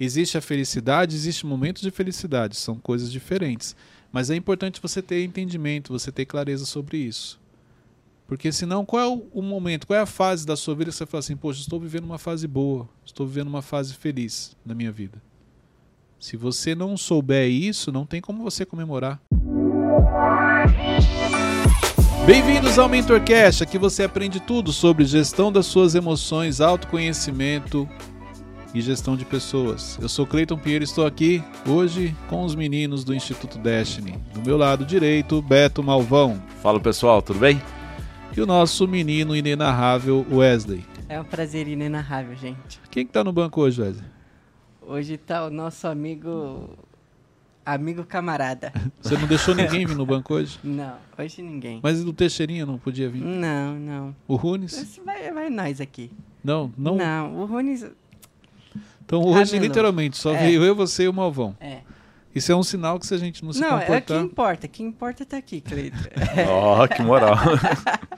Existe a felicidade, existe momentos de felicidade, são coisas diferentes. Mas é importante você ter entendimento, você ter clareza sobre isso. Porque senão, qual é o momento, qual é a fase da sua vida que você fala assim, poxa, estou vivendo uma fase boa, estou vivendo uma fase feliz na minha vida. Se você não souber isso, não tem como você comemorar. Bem-vindos ao MentorCast, aqui você aprende tudo sobre gestão das suas emoções, autoconhecimento e gestão de pessoas. Eu sou Cleiton Pinheiro e estou aqui hoje com os meninos do Instituto Destiny. Do meu lado direito, Beto Malvão. Fala pessoal, tudo bem? E o nosso menino inenarrável Wesley. É um prazer inenarrável, gente. Quem que tá no banco hoje, Wesley? Hoje tá o nosso amigo amigo camarada. Você não deixou ninguém vir no banco hoje? Não, hoje ninguém. Mas o Teixeirinha não podia vir? Não, não. O Runes? Vai, vai nós aqui. Não, não. Não, o Runes. Então hoje, literalmente, só É. veio eu, você e o Malvão. É. Isso é um sinal que se a gente não se Não, é comportar... que importa. Quem importa tá aqui, Cleiton. Ó, que moral.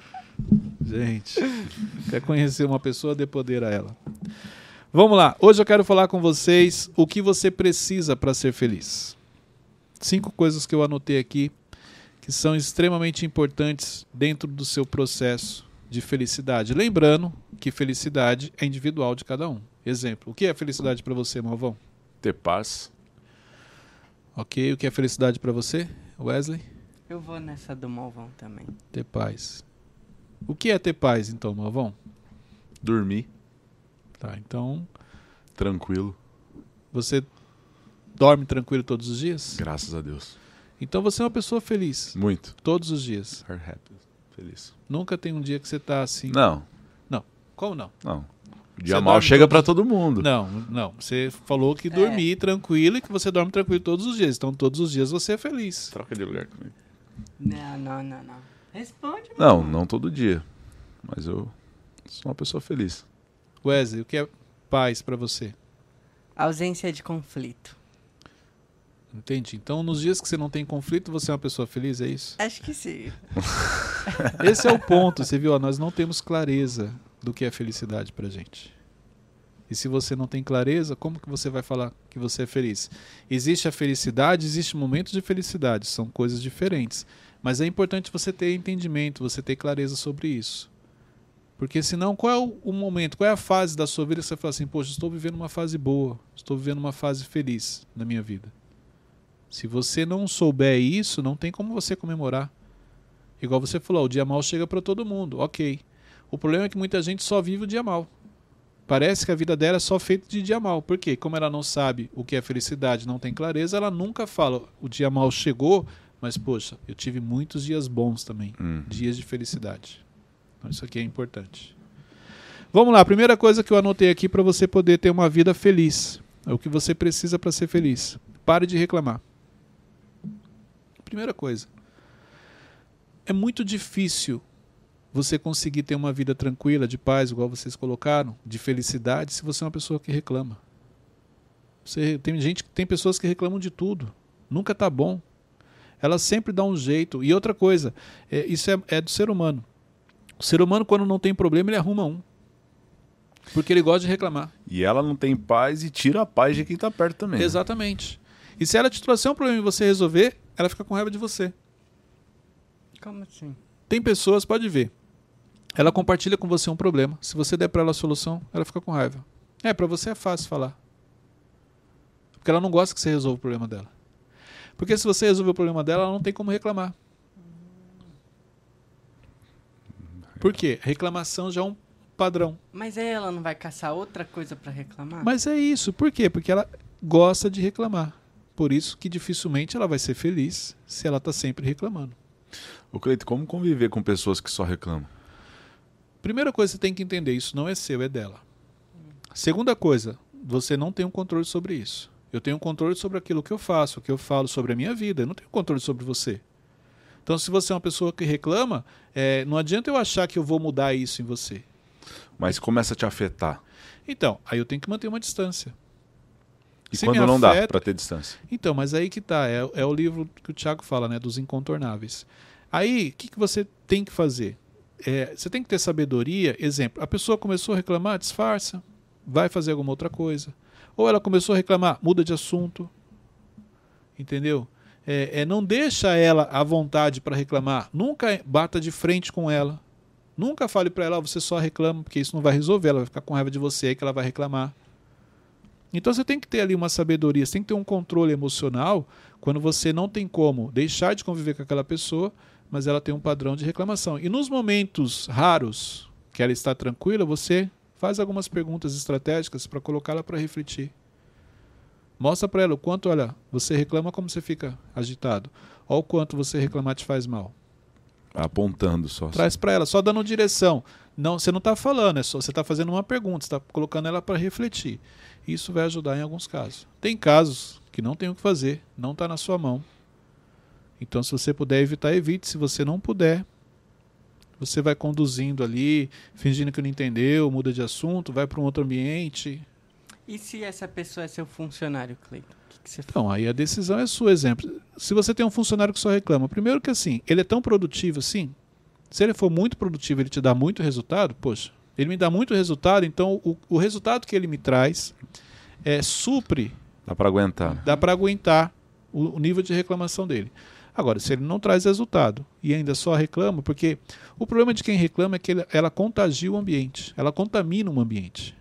Gente, quer conhecer uma pessoa, dê poder a ela. Vamos lá. Hoje eu quero falar com vocês o que você precisa para ser feliz. Cinco coisas que eu anotei aqui que são extremamente importantes dentro do seu processo de felicidade. Lembrando que felicidade é individual de cada um. Exemplo, o que é felicidade para você, Malvão? Ter paz. Ok, o que é felicidade para você, Wesley? Eu vou nessa do Malvão também. Ter paz. O que é ter paz, então, Malvão? Dormir. Tá, então Tranquilo. você dorme tranquilo todos os dias? Graças a Deus. Então você é uma pessoa feliz Muito. todos os dias. Are happy. Feliz. Nunca tem um dia que você tá assim. Não, Como não? não. O Você dia mal dorme chega todos- pra todo mundo. Não, não. Você falou que dormir tranquilo e que você dorme tranquilo todos os dias. Então todos os dias você é feliz. Troca de lugar comigo. Não, não, não, não. Responde, Não, mano. não todo dia. Mas eu sou uma pessoa feliz. Wesley, o que é paz pra você? Ausência de conflito. Entendi. Então nos dias que você não tem conflito, você é uma pessoa feliz, é isso? Acho que sim. Esse é o ponto, você viu? nós não temos clareza do que é felicidade pra gente. E se você não tem clareza, como que você vai falar que você é feliz? Existe a felicidade, existe momentos de felicidade, são coisas diferentes. Mas é importante você ter entendimento, você ter clareza sobre isso. Porque senão, qual é o, o momento, qual é a fase da sua vida que você fala assim, poxa, estou vivendo uma fase boa, estou vivendo uma fase feliz na minha vida. Se você não souber isso, não tem como você comemorar. Igual você falou, o dia mal chega para todo mundo, ok. O problema é que muita gente só vive o dia mal. Parece que a vida dela é só feita de dia mal. Por quê? Como ela não sabe o que é felicidade, não tem clareza, ela nunca fala, o dia mal chegou, mas poxa, eu tive muitos dias bons também, Hum. dias de felicidade. Então isso aqui é importante. Vamos lá, a primeira coisa que eu anotei aqui para você poder ter uma vida feliz. É o que você precisa para ser feliz. Pare de reclamar. Primeira coisa. É muito difícil você conseguir ter uma vida tranquila, de paz, igual vocês colocaram, de felicidade, se você é uma pessoa que reclama. Você, tem gente, tem pessoas que reclamam de tudo. Nunca tá bom. Elas sempre dão um jeito. E outra coisa, é, isso é, é do ser humano. O ser humano, quando não tem problema, ele arruma um. Porque ele gosta de reclamar. E ela não tem paz e tira a paz de quem tá perto também. né? Exatamente. E se ela te trouxer um problema e você resolver, ela fica com raiva de você. Como assim? Tem pessoas, pode ver. Ela compartilha com você um problema. Se você der para ela a solução, ela fica com raiva. É, para você é fácil falar. Porque ela não gosta que você resolva o problema dela. Porque se você resolver o problema dela, ela não tem como reclamar. Por quê? Reclamação já é um padrão. Mas aí ela não vai caçar outra coisa pra reclamar? Mas é isso. Por quê? Porque ela gosta de reclamar. Por isso que dificilmente ela vai ser feliz se ela está sempre reclamando. Ô Cleito, como conviver com pessoas que só reclamam? Primeira coisa que você tem que entender, isso não é seu, é dela. Segunda coisa, você não tem um controle sobre isso. Eu tenho um controle sobre aquilo que eu faço, o que eu falo sobre a minha vida. Eu não tenho controle sobre você. Então, se você é uma pessoa que reclama, é, não adianta eu achar que eu vou mudar isso em você. Mas começa a te afetar. Então, aí eu tenho que manter uma distância. E Se quando não dá afeta- pra ter distância? Então, mas aí que tá, é, é o livro que o Tiago fala, né, dos incontornáveis. Aí, o que, que você tem que fazer? É, você tem que ter sabedoria. Exemplo, a pessoa começou a reclamar, disfarça, vai fazer alguma outra coisa. Ou ela começou a reclamar, muda de assunto. Entendeu? É, é não deixa ela à vontade para reclamar. Nunca bata de frente com ela. Nunca fale para ela, "Ah, você só reclama, porque isso não vai resolver. Ela vai ficar com raiva de você, aí que ela vai reclamar. Então você tem que ter ali uma sabedoria, você tem que ter um controle emocional quando você não tem como deixar de conviver com aquela pessoa, mas ela tem um padrão de reclamação. E nos momentos raros que ela está tranquila, você faz algumas perguntas estratégicas para colocá-la para refletir. Mostra para ela o quanto, olha, você reclama como você fica agitado. Olha o quanto você reclamar te faz mal. Apontando só. Traz para ela, só dando direção. Não, você não está falando, é só você está fazendo uma pergunta, está colocando ela para refletir. Isso vai ajudar em alguns casos. Tem casos que não tem o que fazer, não está na sua mão. Então, se você puder evitar, evite. Se você não puder, você vai conduzindo ali, fingindo que não entendeu, muda de assunto, vai para um outro ambiente. E se essa pessoa é seu funcionário, Cleiton? O que, que você faz? Então, aí a decisão é sua. Exemplo, se você tem um funcionário que só reclama, primeiro que assim, ele é tão produtivo assim, se ele for muito produtivo, ele te dá muito resultado, poxa, ele me dá muito resultado, então o, o resultado que ele me traz é, supre, Dá pra aguentar. dá para aguentar o, o nível de reclamação dele. Agora, se ele não traz resultado e ainda só reclama, porque o problema de quem reclama é que ele- ela contagia o ambiente, ela contamina o ambiente.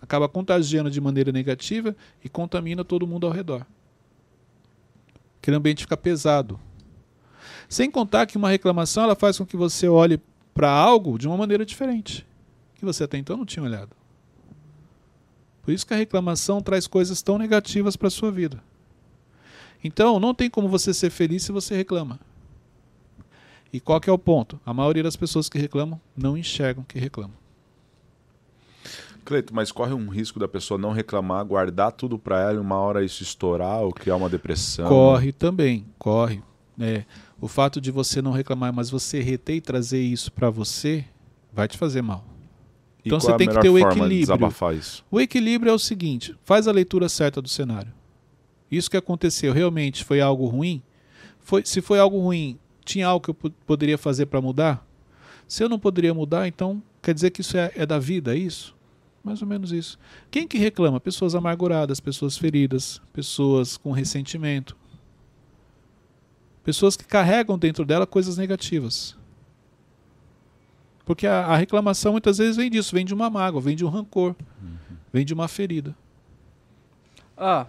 Acaba contagiando de maneira negativa e contamina todo mundo ao redor. Aquele ambiente fica pesado. Sem contar que uma reclamação ela faz com que você olhe para algo de uma maneira diferente, que você até então não tinha olhado. Por isso que a reclamação traz coisas tão negativas para a sua vida. Então, não tem como você ser feliz se você reclama. E qual que é o ponto? A maioria das pessoas que reclamam não enxergam que reclamam. Cleito, mas corre um risco da pessoa não reclamar, guardar tudo pra ela e uma hora isso estourar ou criar uma depressão. Corre também, corre. É, o fato de você não reclamar, mas você reter e trazer isso para você, vai te fazer mal. E Então você é tem que ter o equilíbrio. O equilíbrio é o seguinte: faz a leitura certa do cenário. Isso que aconteceu realmente foi algo ruim? Foi, se foi algo ruim, tinha algo que eu po- poderia fazer para mudar? Se eu não poderia mudar, então quer dizer que isso é, é da vida, é isso? Mais ou menos isso. Quem que reclama? Pessoas amarguradas, pessoas feridas, pessoas com ressentimento. Pessoas que carregam dentro dela coisas negativas. Porque a, a reclamação muitas vezes vem disso, vem de uma mágoa, vem de um rancor, vem de uma ferida. Ó,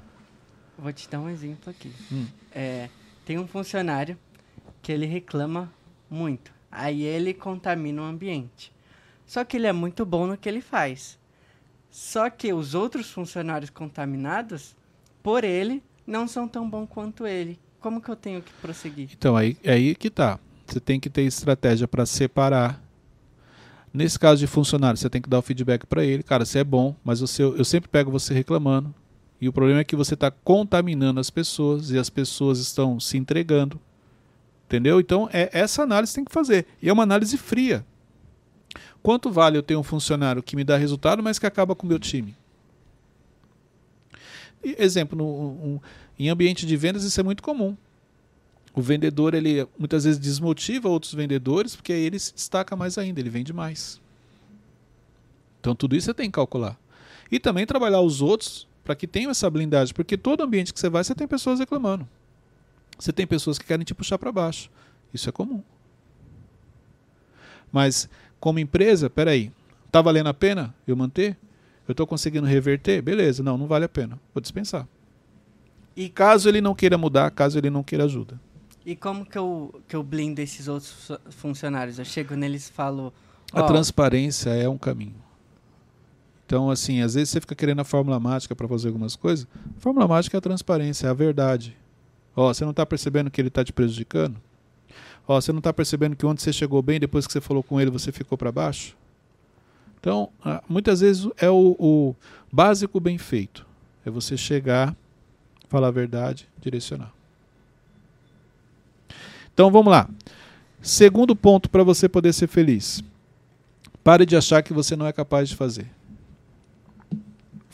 vou te dar um exemplo aqui. Hum. É, tem um funcionário que ele reclama muito. Aí ele contamina o ambiente. Só que ele é muito bom no que ele faz. Só que os outros funcionários contaminados, por ele, não são tão bons quanto ele. Como que eu tenho que prosseguir? Então, aí, é aí que tá. Você tem que ter estratégia para separar. Nesse caso de funcionário, você tem que dar o feedback para ele. Cara, você é bom, mas você, eu sempre pego você reclamando. E o problema é que você está contaminando as pessoas e as pessoas estão se entregando. Entendeu? Então, é essa análise tem que fazer. E é uma análise fria. Quanto vale eu ter um funcionário que me dá resultado, mas que acaba com o meu time? E, exemplo, no, um- em ambiente de vendas isso é muito comum. O vendedor ele muitas vezes desmotiva outros vendedores porque aí ele se destaca mais ainda, ele vende mais. Então tudo isso você tem que calcular. E também trabalhar os outros para que tenham essa blindagem, porque todo ambiente que você vai você tem pessoas reclamando. Você tem pessoas que querem te puxar para baixo. Isso é comum. Mas como empresa, peraí, tá valendo a pena eu manter? Eu estou conseguindo reverter? Beleza, não, não vale a pena. Vou dispensar. E caso ele não queira mudar, caso ele não queira ajuda. E como que eu, que eu blindo esses outros fu- funcionários? Eu chego neles e falo. A "Ó, transparência é um caminho. Então, assim, às vezes você fica querendo a fórmula mágica para fazer algumas coisas. A fórmula mágica é a transparência, é a verdade. Ó, você não está percebendo que ele está te prejudicando? Ó, você não está percebendo que onde você chegou bem, depois que você falou com ele, você ficou para baixo? Então, muitas vezes é o, o básico bem feito. É você chegar, falar a verdade, direcionar. Então, vamos lá. Segundo ponto para você poder ser feliz. Pare de achar que você não é capaz de fazer.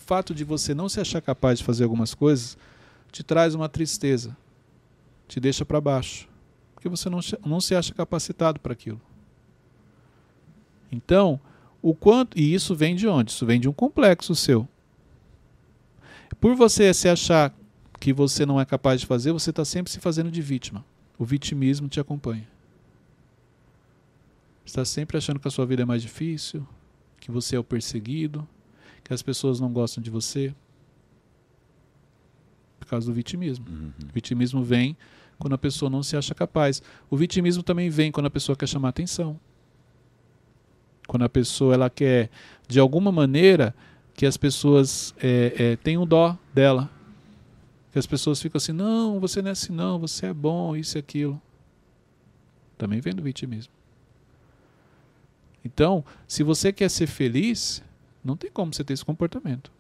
Fato de você não se achar capaz de fazer algumas coisas te traz uma tristeza, te deixa para baixo, porque você não, se- não se acha capacitado para aquilo. Então, o quanto e isso vem de onde? Isso vem de um complexo seu. Por você se achar que você não é capaz de fazer, você está sempre se fazendo de vítima. O vitimismo te acompanha. Está sempre achando que a sua vida é mais difícil, que você é o perseguido, que as pessoas não gostam de você. Por causa do vitimismo. Uhum. O vitimismo vem quando a pessoa não se acha capaz. O vitimismo também vem quando a pessoa quer chamar atenção. Quando a pessoa ela quer, de alguma maneira, que as pessoas é, é, tenham dó dela. Que as pessoas ficam assim, não, você não é assim não, você é bom, isso e aquilo. Também vem do vitimismo. Então, se você quer ser feliz, não tem como você ter esse comportamento.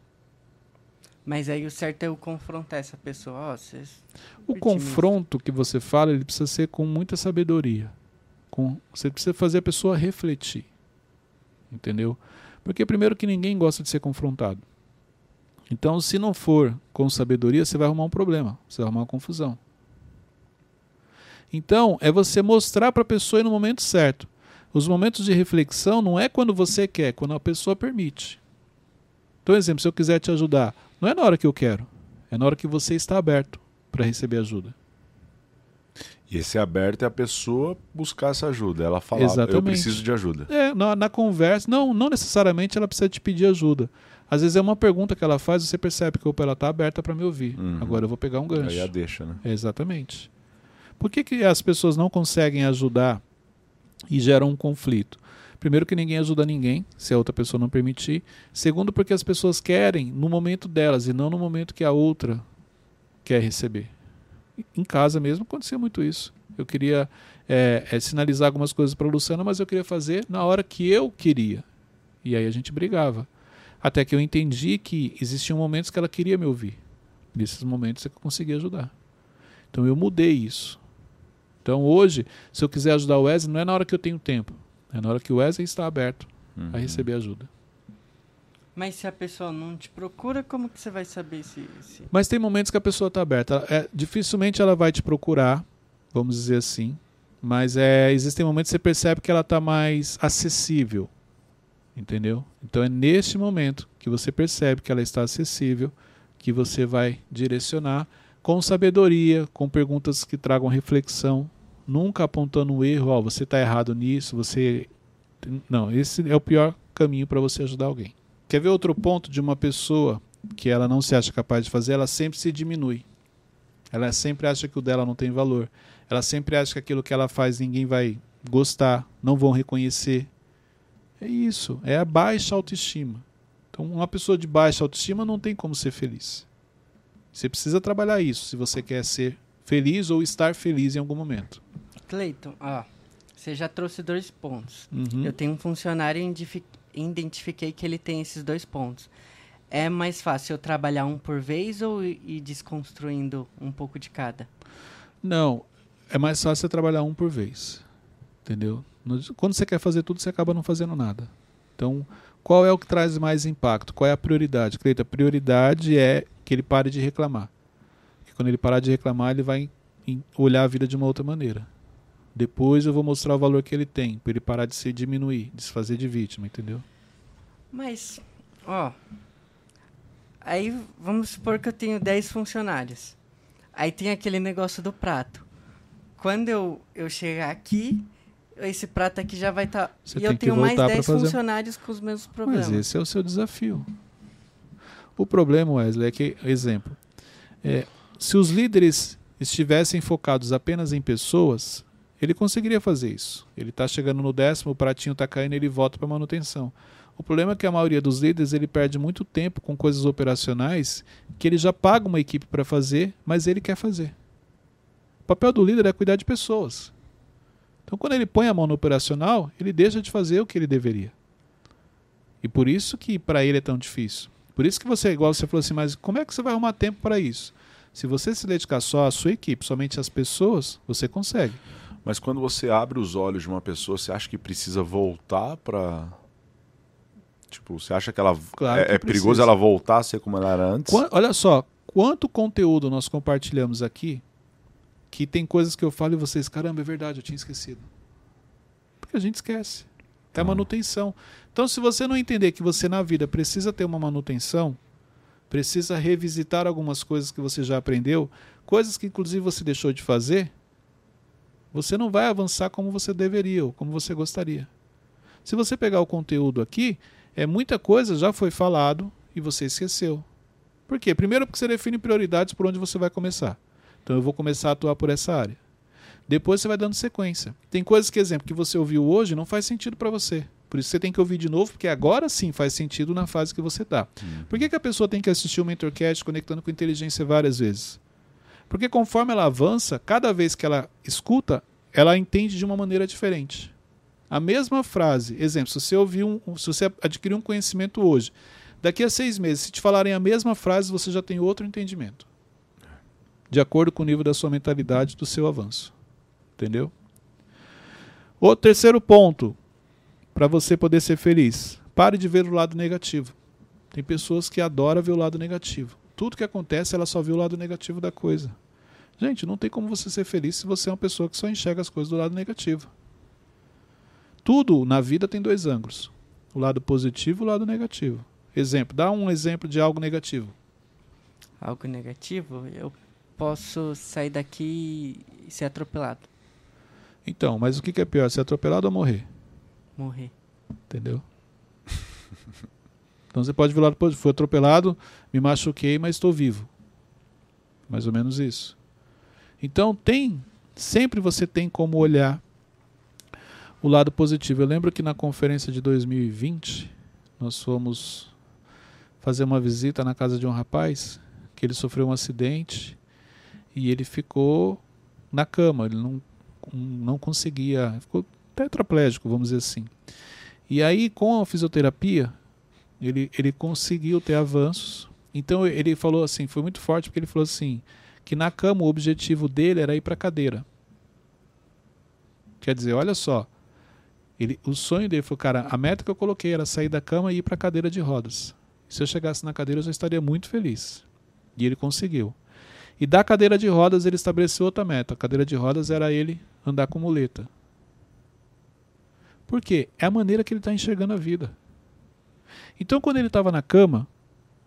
Mas aí o certo é eu confrontar essa pessoa. Vocês... O confronto que você fala, ele precisa ser com muita sabedoria. Com, você precisa fazer a pessoa refletir. Entendeu? Porque primeiro que ninguém gosta de ser confrontado. Então, se não for com sabedoria, você vai arrumar um problema, você vai arrumar uma confusão. Então, é você mostrar para a pessoa no momento certo. Os momentos de reflexão não é quando você quer, é quando a pessoa permite. Então, exemplo, se eu quiser te ajudar, não é na hora que eu quero, é na hora que você está aberto para receber ajuda. E esse aberto é a pessoa buscar essa ajuda. Ela falar, eu preciso de ajuda. É, na, na conversa, não, não necessariamente ela precisa te pedir ajuda. Às vezes é uma pergunta que ela faz e você percebe que opa, ela está aberta para me ouvir. Uhum. Agora eu vou pegar um gancho. Aí a deixa, né? Exatamente. Por que, que as pessoas não conseguem ajudar e geram um conflito? Primeiro que ninguém ajuda ninguém, se a outra pessoa não permitir. Segundo, porque as pessoas querem no momento delas e não no momento que a outra quer receber. Em casa mesmo acontecia muito isso. Eu queria é, é, sinalizar algumas coisas para a Luciana, mas eu queria fazer na hora que eu queria. E aí a gente brigava. Até que eu entendi que existiam momentos que ela queria me ouvir. Nesses momentos é que eu consegui ajudar. Então eu mudei isso. Então hoje, se eu quiser ajudar o Wesley, não é na hora que eu tenho tempo. É na hora que o Wesley está aberto Uhum. a receber ajuda. Mas se a pessoa não te procura, como que você vai saber se... se... Mas tem momentos que a pessoa está aberta. É, dificilmente ela vai te procurar, vamos dizer assim. Mas é, existem momentos que você percebe que ela está mais acessível. Entendeu? Então é neste momento que você percebe que ela está acessível que você vai direcionar com sabedoria, com perguntas que tragam reflexão, nunca apontando o erro, ó, você está errado nisso, você não, esse é o pior caminho para você ajudar alguém. Quer ver outro ponto de uma pessoa que ela não se acha capaz de fazer, ela sempre se diminui. Ela sempre acha que o dela não tem valor. Ela sempre acha que aquilo que ela faz ninguém vai gostar, não vão reconhecer. É isso, é a baixa autoestima. Então, uma pessoa de baixa autoestima não tem como ser feliz. Você precisa trabalhar isso se você quer ser feliz ou estar feliz em algum momento. Cleiton, ó, você já trouxe dois pontos. Uhum. Eu tenho um funcionário e identifiquei que ele tem esses dois pontos. É mais fácil eu trabalhar um por vez ou ir desconstruindo um pouco de cada? Não, é mais fácil trabalhar um por vez. Entendeu? Quando você quer fazer tudo, você acaba não fazendo nada. Então, qual é o que traz mais impacto? Qual é a prioridade? Cleita, a prioridade é que ele pare de reclamar. Porque quando ele parar de reclamar, ele vai olhar a vida de uma outra maneira. Depois eu vou mostrar o valor que ele tem, para ele parar de se diminuir, de se fazer de vítima, entendeu? Mas, ó. Aí vamos supor que eu tenho 10 funcionários. Aí tem aquele negócio do prato. Quando eu, eu chegar aqui, esse prato aqui já vai estar. Você e eu tenho mais voltar pra 10 fazer- funcionários com os mesmos problemas. Mas esse é o seu desafio. O problema, Wesley, é que, exemplo, é, se os líderes estivessem focados apenas em pessoas, ele conseguiria fazer isso. Ele está chegando no décimo, o pratinho está caindo, ele volta para manutenção. O problema é que a maioria dos líderes ele perde muito tempo com coisas operacionais que ele já paga uma equipe para fazer, mas ele quer fazer. O papel do líder é cuidar de pessoas. Então, quando ele põe a mão no operacional, ele deixa de fazer o que ele deveria. E por isso que para ele é tão difícil. Por isso que você, igual você falou assim, mas como é que você vai arrumar tempo para isso? Se você se dedicar só à sua equipe, somente às pessoas, você consegue. Mas quando você abre os olhos de uma pessoa, você acha que precisa voltar pra. Tipo, você acha que ela. Claro é que é perigoso ela voltar a ser como ela era antes? Qua- olha só, quanto conteúdo nós compartilhamos aqui que tem coisas que eu falo e vocês, caramba, é verdade, eu tinha esquecido. Porque a gente esquece. É a Ah. manutenção. Então, se você não entender que você na vida precisa ter uma manutenção, precisa revisitar algumas coisas que você já aprendeu, coisas que inclusive você deixou de fazer, você não vai avançar como você deveria ou como você gostaria. Se você pegar o conteúdo aqui, é muita coisa já foi falado e você esqueceu. Por quê? Primeiro porque você define prioridades por onde você vai começar. Então eu vou começar a atuar por essa área. Depois você vai dando sequência. Tem coisas que, exemplo, que você ouviu hoje não faz sentido para você. Por isso você tem que ouvir de novo, porque agora sim faz sentido na fase que você está. Uhum. Por que, que a pessoa tem que assistir o Mentorcast conectando com inteligência várias vezes? Porque conforme ela avança, cada vez que ela escuta, ela entende de uma maneira diferente. A mesma frase, exemplo, se você ouvir um, se você adquirir um conhecimento hoje, daqui a seis meses, se te falarem a mesma frase, você já tem outro entendimento. De acordo com o nível da sua mentalidade, do seu avanço. Entendeu? O terceiro ponto, para você poder ser feliz, pare de ver o lado negativo. Tem pessoas que adoram ver o lado negativo. Tudo que acontece, ela só vê o lado negativo da coisa. Gente, não tem como você ser feliz se você é uma pessoa que só enxerga as coisas do lado negativo. Tudo na vida tem dois ângulos: o lado positivo e o lado negativo. Exemplo, dá um exemplo de algo negativo. Algo negativo? Eu posso sair daqui e ser atropelado. Então, mas o que é pior, ser atropelado ou morrer? Morrer. Entendeu? então você pode positivo. Fui atropelado, me machuquei, mas estou vivo. Mais ou menos isso. Então tem, sempre você tem como olhar o lado positivo. Eu lembro que na conferência de 2020 nós fomos fazer uma visita na casa de um rapaz que ele sofreu um acidente e ele ficou na cama, ele não, não conseguia, ficou tetraplégico, vamos dizer assim. E aí com a fisioterapia ele, ele conseguiu ter avanços. Então ele falou assim, foi muito forte porque ele falou assim, que na cama o objetivo dele era ir para a cadeira. Quer dizer, olha só, ele, o sonho dele foi, cara, a meta que eu coloquei era sair da cama e ir para a cadeira de rodas. Se eu chegasse na cadeira, eu já estaria muito feliz. E ele conseguiu. E da cadeira de rodas, ele estabeleceu outra meta. A cadeira de rodas era ele andar com muleta. Por quê? É a maneira que ele está enxergando a vida. Então, quando ele estava na cama,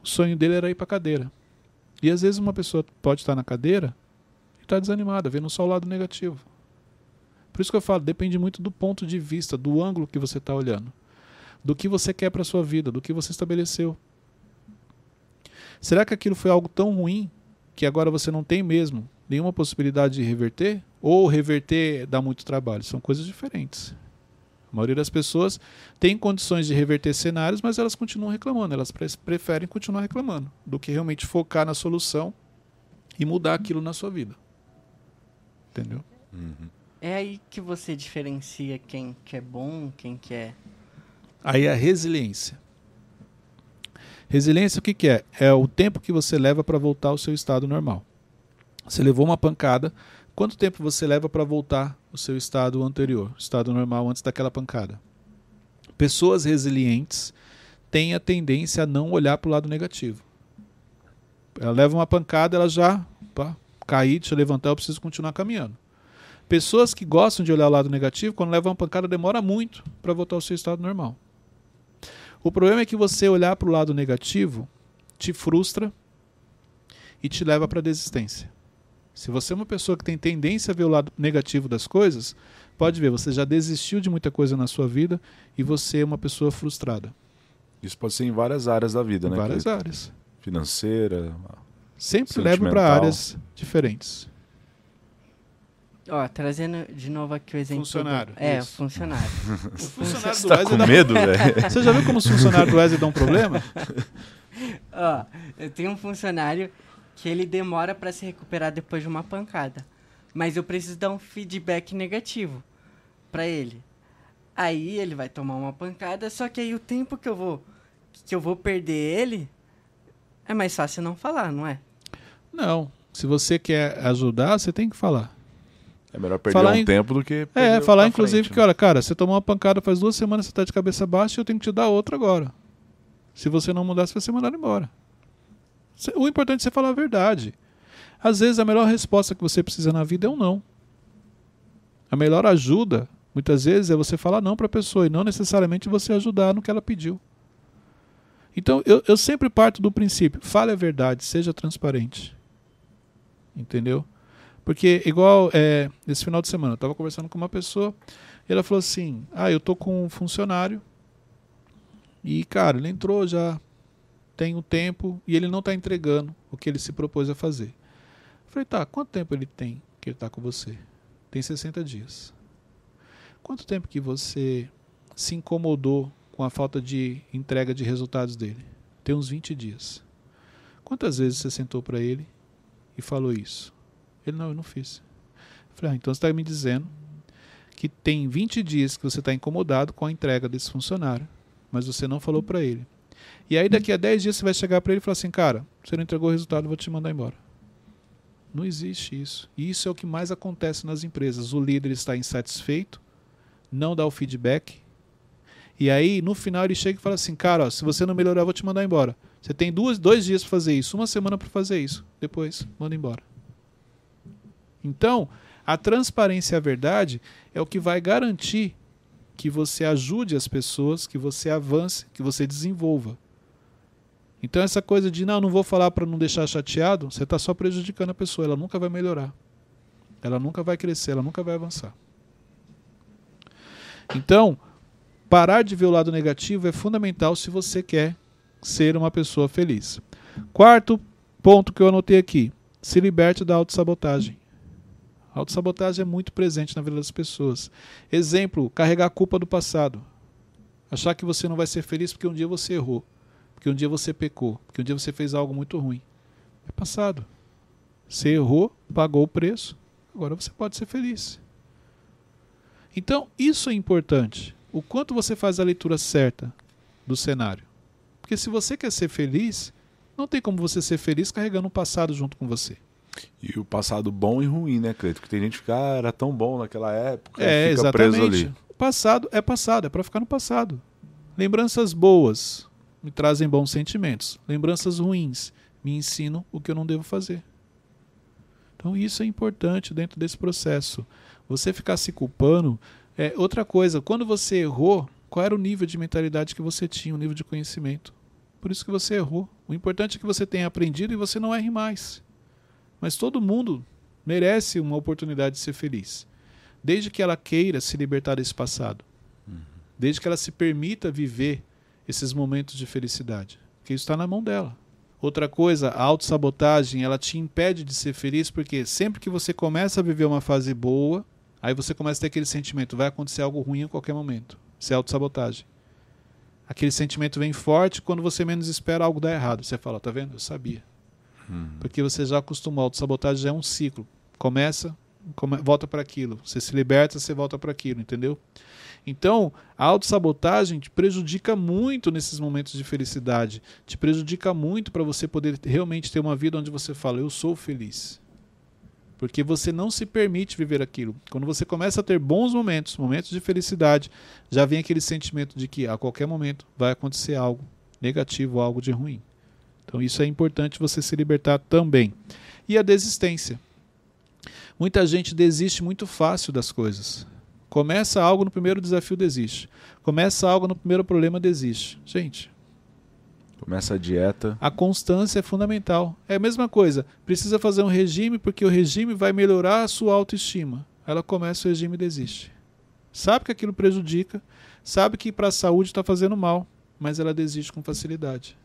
o sonho dele era ir para a cadeira. E às vezes uma pessoa pode estar na cadeira e está desanimada, vendo só o lado negativo. Por isso que eu falo, depende muito do ponto de vista, do ângulo que você está olhando, do que você quer para sua vida, do que você estabeleceu. Será que aquilo foi algo tão ruim que agora você não tem mesmo nenhuma possibilidade de reverter? Ou reverter dá muito trabalho? São coisas diferentes. A maioria das pessoas tem condições de reverter cenários, mas elas continuam reclamando. Elas preferem continuar reclamando do que realmente focar na solução e mudar aquilo na sua vida. Entendeu? Uhum. É aí que você diferencia quem que é bom, quem que é. Aí é a resiliência. Resiliência o que, que é? É o tempo que você leva para voltar ao seu estado normal. Você levou uma pancada, quanto tempo você leva para voltar o seu estado anterior, estado normal antes daquela pancada. Pessoas resilientes têm a tendência a não olhar para o lado negativo. Ela leva uma pancada, ela já pá, cair, deixa eu levantar, eu preciso continuar caminhando. Pessoas que gostam de olhar o lado negativo, quando levam uma pancada, demora muito para voltar ao seu estado normal. O problema é que você olhar para o lado negativo te frustra e te leva para a desistência. Se você é uma pessoa que tem tendência a ver o lado negativo das coisas, pode ver, você já desistiu de muita coisa na sua vida e você é uma pessoa frustrada. Isso pode ser em várias áreas da vida, em né? Várias áreas. Financeira. Sempre leva para áreas diferentes. Ó, trazendo de novo aqui o exemplo. Funcionário. Do... É, isso. funcionário. o funcionário do tá com dá... medo, velho? Você já viu como os funcionários do Wesley dão um problema? Ó, eu tenho um funcionário que ele demora para se recuperar depois de uma pancada. Mas eu preciso dar um feedback negativo para ele. Aí ele vai tomar uma pancada, só que aí o tempo que eu vou que eu vou perder ele é mais fácil não falar, não é? Não. Se você quer ajudar, você tem que falar. É melhor perder falar um em... tempo do que. É, falar inclusive frente, que, né? olha, cara, você tomou uma pancada faz duas semanas, você tá de cabeça baixa e eu tenho que te dar outra agora. Se você não mudar, você vai ser mandado embora. O importante é você falar a verdade. Às vezes a melhor resposta que você precisa na vida é um não. A melhor ajuda, muitas vezes, é você falar não para a pessoa e não necessariamente você ajudar no que ela pediu. Então, eu, eu sempre parto do princípio: fale a verdade, seja transparente. Entendeu? Porque, igual é, esse final de semana, eu estava conversando com uma pessoa e ela falou assim: Ah, eu tô com um funcionário e, cara, ele entrou já tem um tempo e ele não está entregando o que ele se propôs a fazer. Eu falei: Tá, quanto tempo ele tem que ele está com você? Tem 60 dias. Quanto tempo que você se incomodou com a falta de entrega de resultados dele? Tem uns 20 dias. Quantas vezes você sentou para ele e falou isso? Ele, não, eu não fiz. Eu falei, ah, então você está me dizendo que tem 20 dias que você está incomodado com a entrega desse funcionário, mas você não falou para ele. E aí daqui a 10 dias você vai chegar para ele e falar assim, cara, você não entregou o resultado, vou te mandar embora. Não existe isso. E isso é o que mais acontece nas empresas. O líder está insatisfeito, não dá o feedback. E aí, no final, ele chega e fala assim: Cara, ó, se você não melhorar, vou te mandar embora. Você tem duas, dois dias para fazer isso, uma semana para fazer isso. Depois, manda embora. Então, a transparência e a verdade é o que vai garantir que você ajude as pessoas, que você avance, que você desenvolva. Então essa coisa de não, não vou falar para não deixar chateado, você está só prejudicando a pessoa, ela nunca vai melhorar. Ela nunca vai crescer, ela nunca vai avançar. Então, parar de ver o lado negativo é fundamental se você quer ser uma pessoa feliz. Quarto ponto que eu anotei aqui: se liberte da autossabotagem. A autossabotagem é muito presente na vida das pessoas. Exemplo, carregar a culpa do passado. Achar que você não vai ser feliz porque um dia você errou, porque um dia você pecou, porque um dia você fez algo muito ruim. É passado. Você errou, pagou o preço, agora você pode ser feliz. Então, isso é importante. O quanto você faz a leitura certa do cenário. Porque se você quer ser feliz, não tem como você ser feliz carregando o passado junto com você. E o passado bom e ruim, né, Cleito? Porque tem gente que fica, ah, era tão bom naquela época, é, fica exatamente. preso ali. O passado é passado, é para ficar no passado. Lembranças boas me trazem bons sentimentos. Lembranças ruins me ensinam o que eu não devo fazer. Então isso é importante dentro desse processo. Você ficar se culpando é outra coisa. Quando você errou, qual era o nível de mentalidade que você tinha, o nível de conhecimento? Por isso que você errou. O importante é que você tenha aprendido e você não erre mais. Mas todo mundo merece uma oportunidade de ser feliz, desde que ela queira se libertar desse passado, uhum. desde que ela se permita viver esses momentos de felicidade, porque isso está na mão dela. Outra coisa, a autossabotagem, ela te impede de ser feliz porque sempre que você começa a viver uma fase boa, aí você começa a ter aquele sentimento, vai acontecer algo ruim a qualquer momento. Isso é autossabotagem. Aquele sentimento vem forte quando você menos espera algo dar errado. Você fala, tá vendo? Eu sabia. Porque você já acostumou, autossabotagem já é um ciclo. Começa, come, volta para aquilo. Você se liberta, você volta para aquilo, entendeu? Então, a autossabotagem te prejudica muito nesses momentos de felicidade. Te prejudica muito para você poder realmente ter uma vida onde você fala, eu sou feliz. Porque você não se permite viver aquilo. Quando você começa a ter bons momentos, momentos de felicidade, já vem aquele sentimento de que a qualquer momento vai acontecer algo negativo, algo de ruim. Então isso é importante você se libertar também. E a desistência. Muita gente desiste muito fácil das coisas. Começa algo no primeiro desafio, desiste. Começa algo no primeiro problema, desiste. Gente. Começa a dieta. A constância é fundamental. É a mesma coisa. Precisa fazer um regime porque o regime vai melhorar a sua autoestima. Ela começa o regime e desiste. Sabe que aquilo prejudica, sabe que para a saúde está fazendo mal, mas ela desiste com facilidade.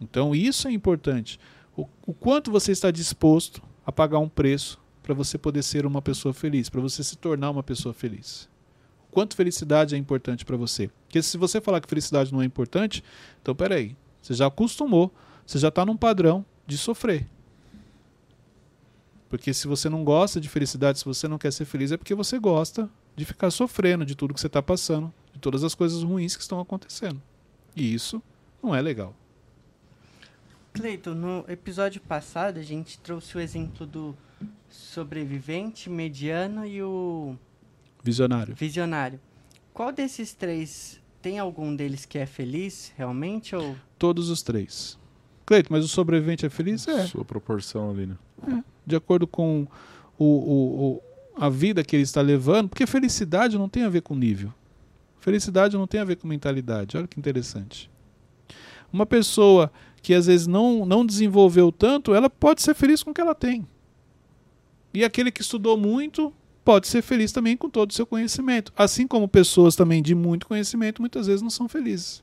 Então isso é importante. O, o quanto você está disposto a pagar um preço para você poder ser uma pessoa feliz, para você se tornar uma pessoa feliz. O quanto felicidade é importante para você. Porque se você falar que felicidade não é importante, então peraí, você já acostumou, você já está num padrão de sofrer. Porque se você não gosta de felicidade, se você não quer ser feliz, é porque você gosta de ficar sofrendo de tudo que você está passando, de todas as coisas ruins que estão acontecendo. E isso não é legal. Cleiton, no episódio passado a gente trouxe o exemplo do sobrevivente, mediano e o visionário. Visionário. Qual desses três tem algum deles que é feliz realmente ou todos os três? Cleiton, mas o sobrevivente é feliz? É. Sua proporção ali, né? É. De acordo com o, o, o, a vida que ele está levando, porque felicidade não tem a ver com nível. Felicidade não tem a ver com mentalidade. Olha que interessante. Uma pessoa que às vezes não, não desenvolveu tanto, ela pode ser feliz com o que ela tem. E aquele que estudou muito pode ser feliz também com todo o seu conhecimento. Assim como pessoas também de muito conhecimento muitas vezes não são felizes.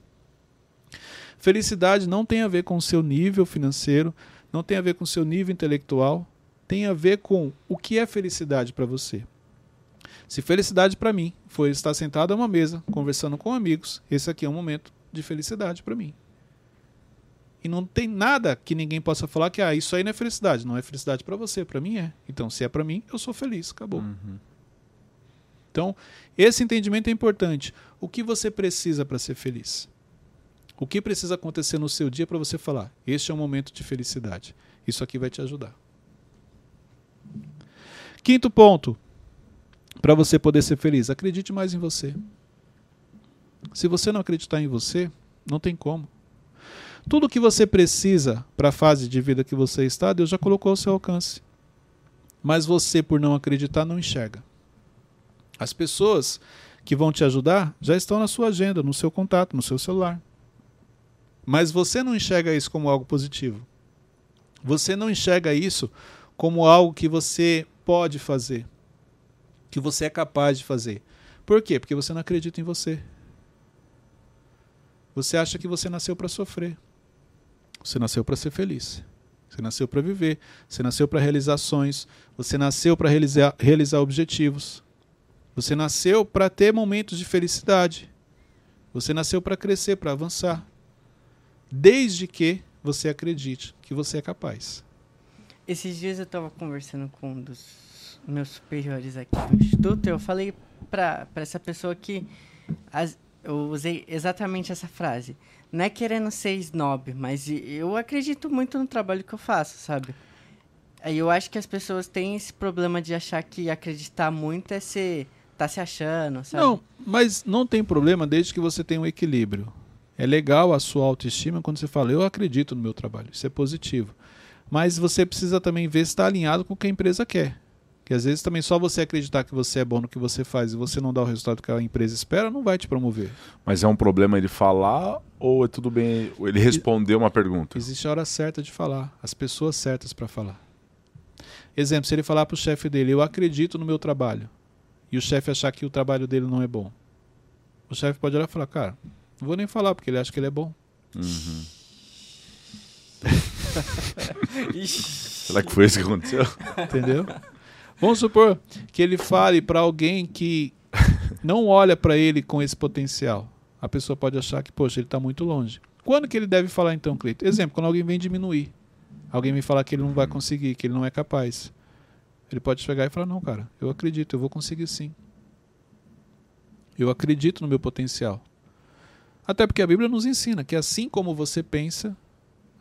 Felicidade não tem a ver com o seu nível financeiro, não tem a ver com o seu nível intelectual, tem a ver com o que é felicidade para você. Se felicidade para mim foi estar sentado a uma mesa, conversando com amigos, esse aqui é um momento de felicidade para mim. E não tem nada que ninguém possa falar que ah, isso aí não é felicidade. Não é felicidade para você, para mim é. Então, se é para mim, eu sou feliz, acabou. Uhum. Então, esse entendimento é importante. O que você precisa para ser feliz? O que precisa acontecer no seu dia para você falar: este é um momento de felicidade? Isso aqui vai te ajudar. Quinto ponto, para você poder ser feliz, acredite mais em você. Se você não acreditar em você, não tem como. Tudo que você precisa para a fase de vida que você está, Deus já colocou ao seu alcance. Mas você, por não acreditar, não enxerga. As pessoas que vão te ajudar já estão na sua agenda, no seu contato, no seu celular. Mas você não enxerga isso como algo positivo. Você não enxerga isso como algo que você pode fazer, que você é capaz de fazer. Por quê? Porque você não acredita em você. Você acha que você nasceu para sofrer. Você nasceu para ser feliz. Você nasceu para viver. Você nasceu para realizar sonhos. Você nasceu para realizar, realizar objetivos. Você nasceu para ter momentos de felicidade. Você nasceu para crescer, para avançar. Desde que você acredite que você é capaz. Esses dias eu estava conversando com um dos meus superiores aqui no instituto. Eu falei para essa pessoa que as, eu usei exatamente essa frase não é querendo ser snob, mas eu acredito muito no trabalho que eu faço, sabe? Aí eu acho que as pessoas têm esse problema de achar que acreditar muito é ser tá se achando, sabe? Não, mas não tem problema desde que você tenha um equilíbrio. É legal a sua autoestima quando você fala, eu acredito no meu trabalho, isso é positivo. Mas você precisa também ver se está alinhado com o que a empresa quer. Que às vezes também só você acreditar que você é bom no que você faz e você não dá o resultado que a empresa espera, não vai te promover. Mas é um problema ele falar ou é tudo bem ele responder uma pergunta? Existe a hora certa de falar, as pessoas certas para falar. Exemplo, se ele falar para o chefe dele, eu acredito no meu trabalho, e o chefe achar que o trabalho dele não é bom, o chefe pode olhar e falar, cara, não vou nem falar porque ele acha que ele é bom. Uhum. Será que foi isso que aconteceu? Entendeu? Vamos supor que ele fale para alguém que não olha para ele com esse potencial. A pessoa pode achar que, poxa, ele está muito longe. Quando que ele deve falar então, Cleito? Exemplo, quando alguém vem diminuir. Alguém me falar que ele não vai conseguir, que ele não é capaz. Ele pode chegar e falar: Não, cara, eu acredito, eu vou conseguir sim. Eu acredito no meu potencial. Até porque a Bíblia nos ensina que assim como você pensa,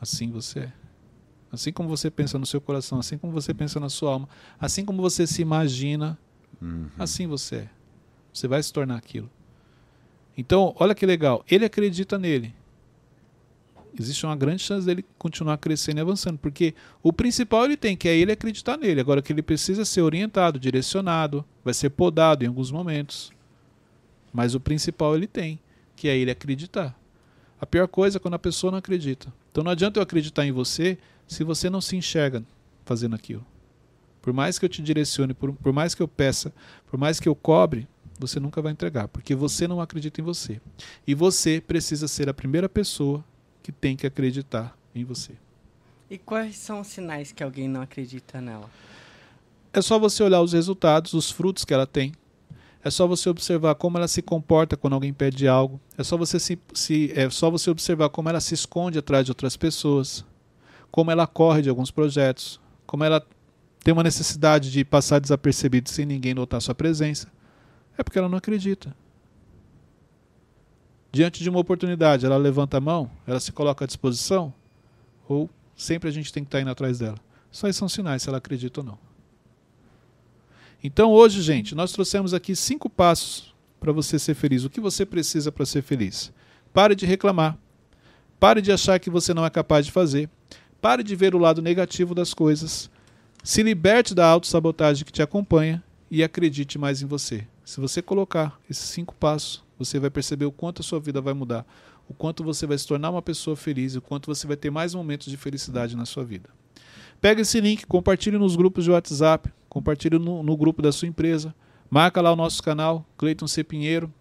assim você é. Assim como você pensa no seu coração, assim como você pensa na sua alma, assim como você se imagina, Uhum. assim você é. Você vai se tornar aquilo. Então, olha que legal. Ele acredita nele. Existe uma grande chance dele continuar crescendo e avançando, porque o principal ele tem, que é ele acreditar nele. Agora que ele precisa ser orientado, direcionado, vai ser podado em alguns momentos. Mas o principal ele tem, que é ele acreditar. A pior coisa é quando a pessoa não acredita. Então não adianta eu acreditar em você se você não se enxerga fazendo aquilo. Por mais que eu te direcione, por, por mais que eu peça, por mais que eu cobre, você nunca vai entregar, porque você não acredita em você. E você precisa ser a primeira pessoa que tem que acreditar em você. E quais são os sinais que alguém não acredita nela? É só você olhar os resultados, os frutos que ela tem. É só você observar como ela se comporta quando alguém pede algo. É só você se, se é só você observar como ela se esconde atrás de outras pessoas, como ela corre de alguns projetos, como ela tem uma necessidade de passar desapercebido sem ninguém notar sua presença. É porque ela não acredita. Diante de uma oportunidade, ela levanta a mão, ela se coloca à disposição, ou sempre a gente tem que estar indo atrás dela. Só esses são sinais se ela acredita ou não. Então hoje, gente, nós trouxemos aqui cinco passos para você ser feliz. O que você precisa para ser feliz? Pare de reclamar. Pare de achar que você não é capaz de fazer. Pare de ver o lado negativo das coisas. Se liberte da autossabotagem que te acompanha e acredite mais em você. Se você colocar esses cinco passos, você vai perceber o quanto a sua vida vai mudar, o quanto você vai se tornar uma pessoa feliz, o quanto você vai ter mais momentos de felicidade na sua vida. Pega esse link, compartilhe nos grupos de WhatsApp, compartilhe no, no grupo da sua empresa, marca lá o nosso canal, Cleiton C. Pinheiro,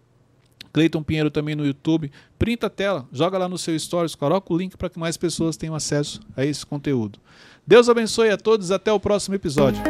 Cleiton Pinheiro também no YouTube. Printa a tela, joga lá no seu stories, coloca o link para que mais pessoas tenham acesso a esse conteúdo. Deus abençoe a todos, até o próximo episódio.